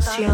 Você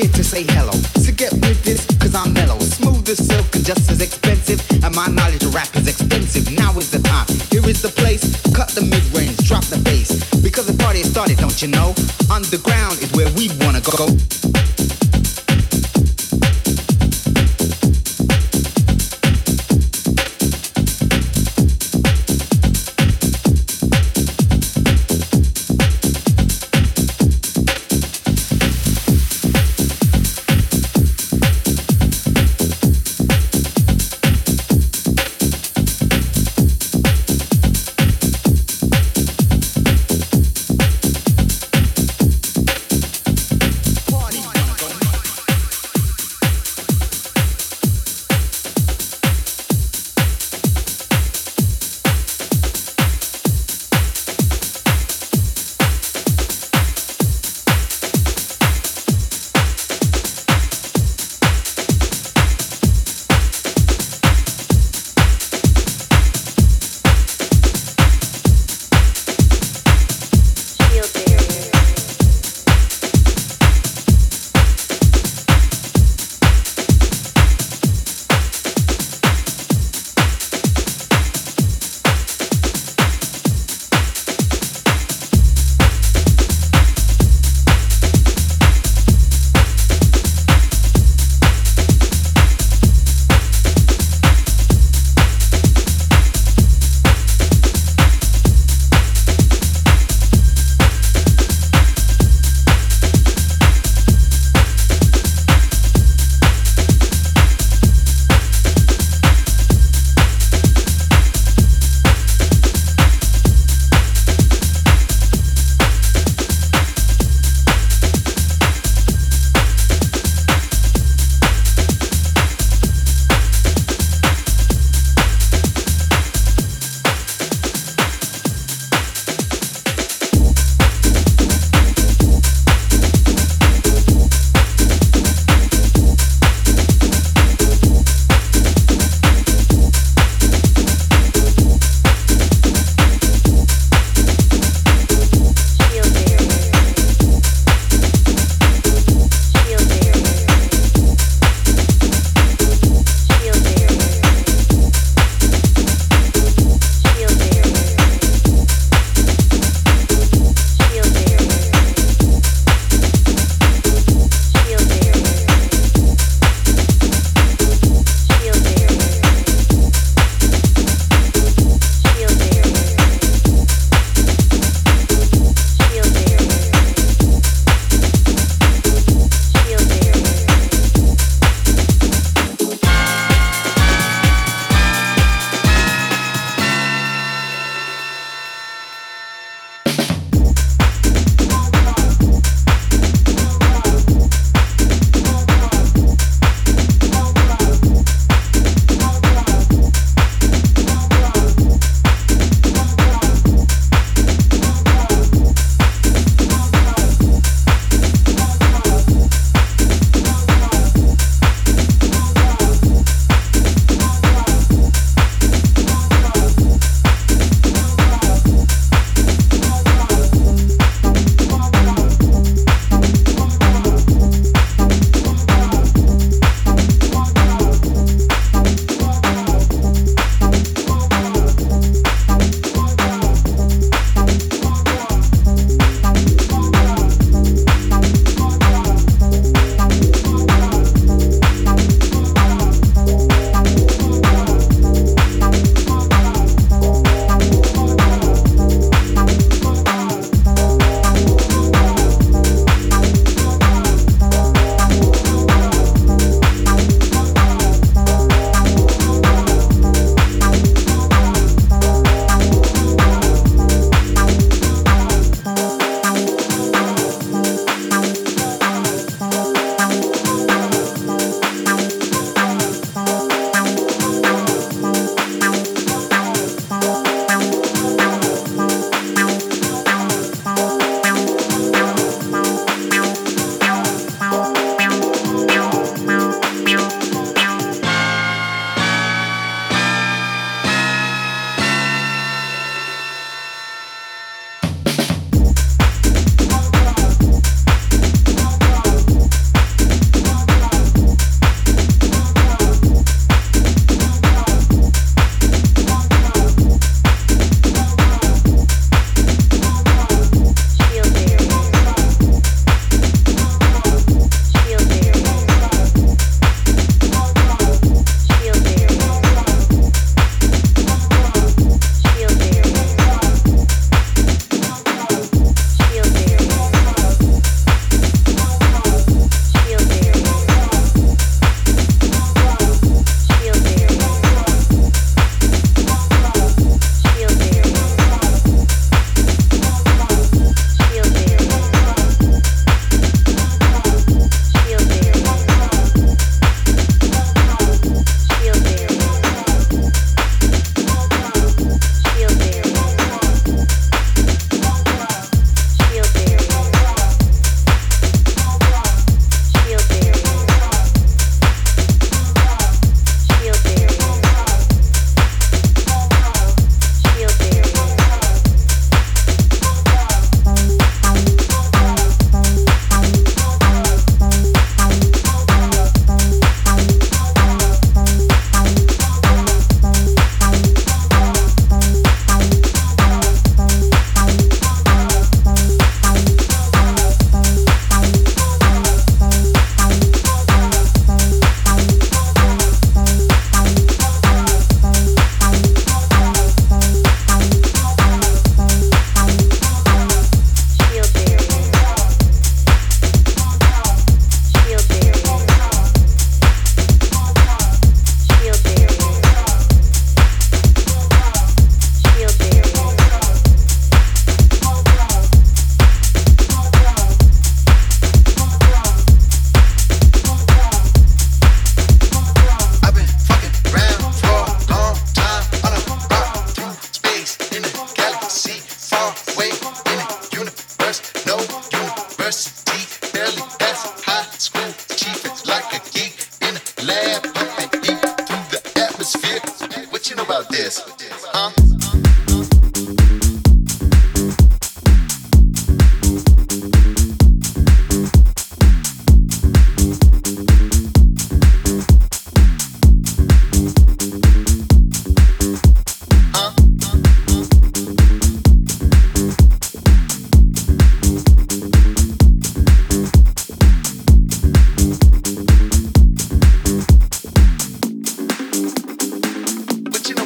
here to say hello. So get with this, cause I'm mellow. Smooth as silk and just as expensive. And my knowledge of rap is expensive. Now is the time. Here is the place. Cut the mid range, drop the bass. Because the party has started, don't you know? Underground is where we wanna go.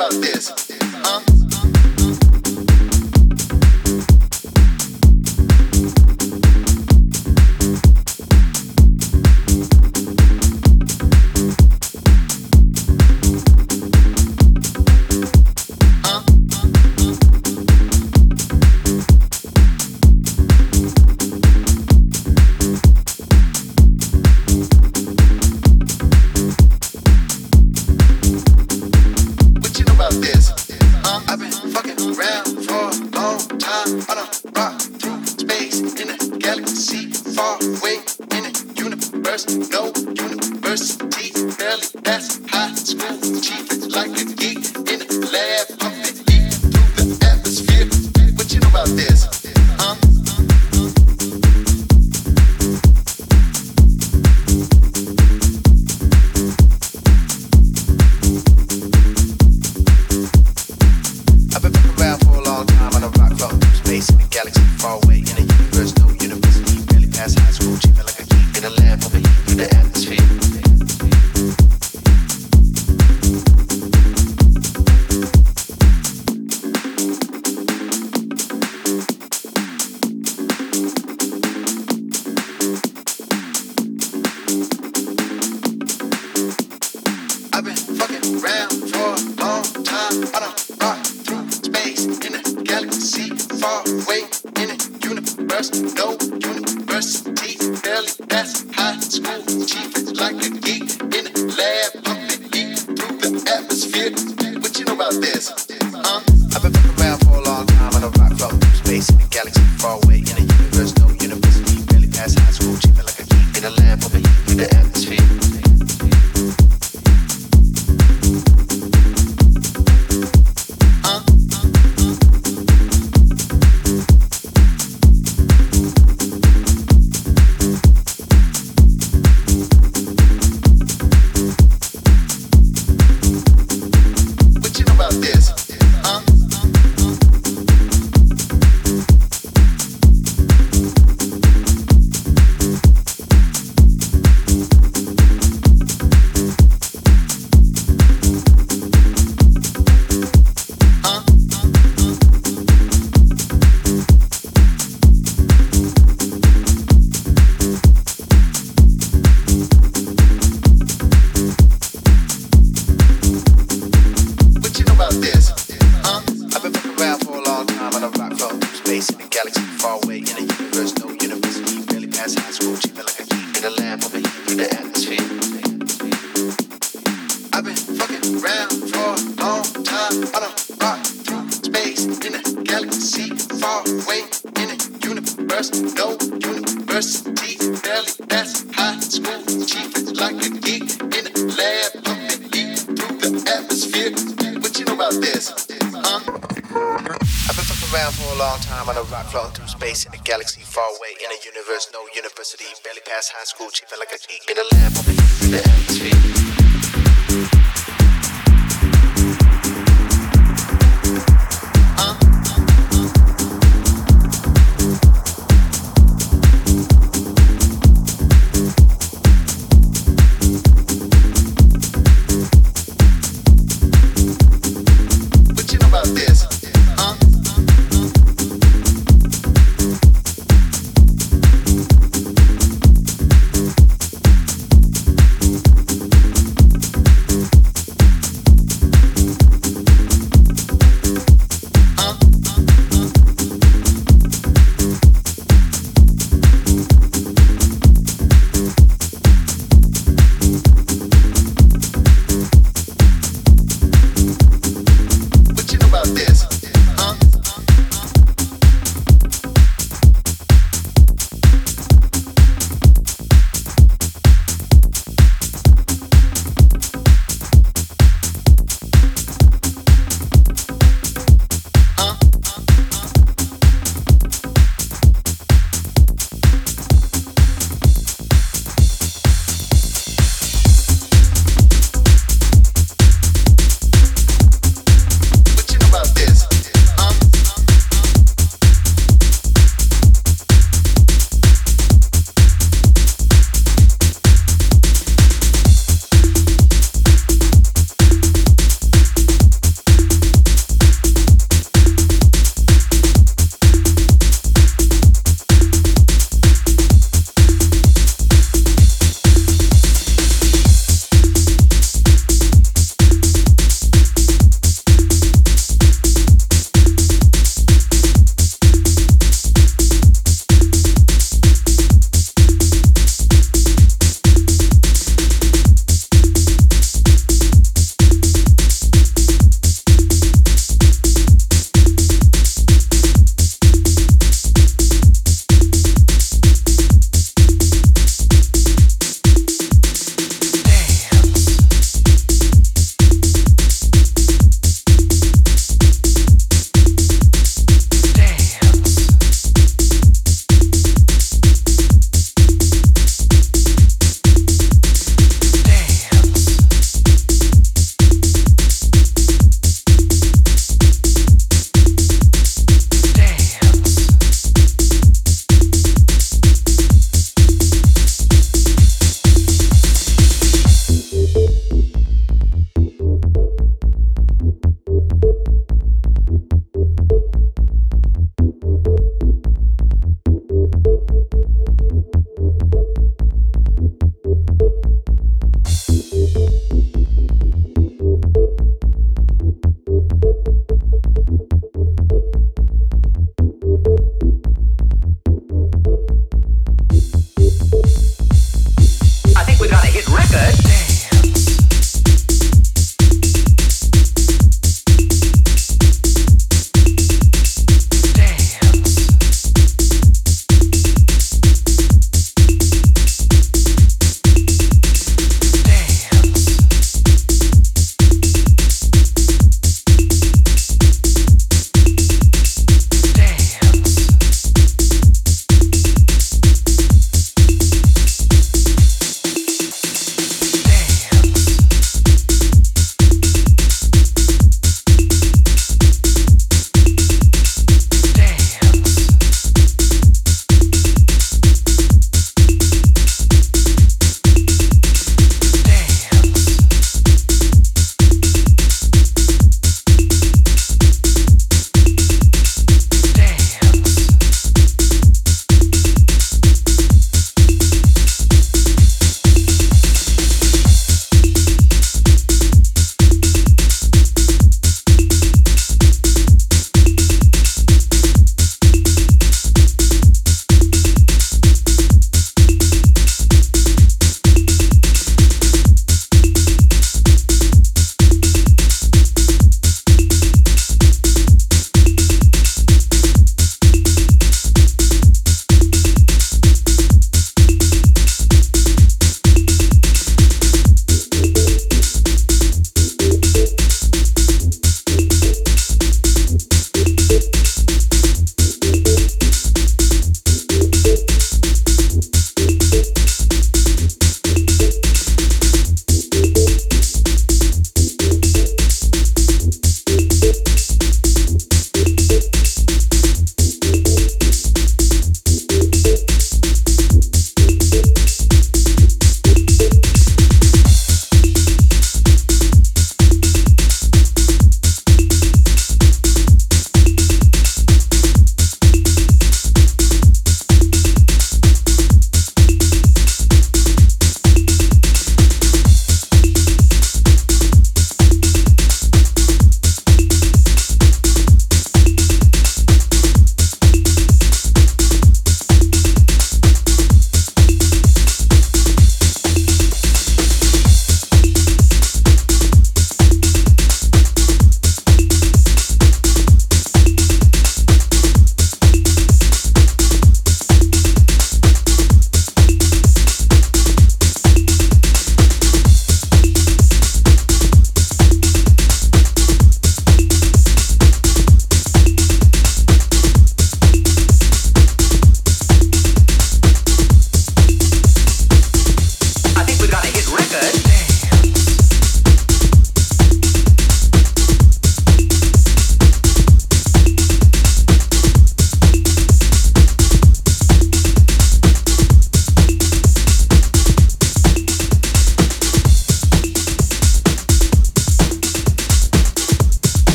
about this? Huh?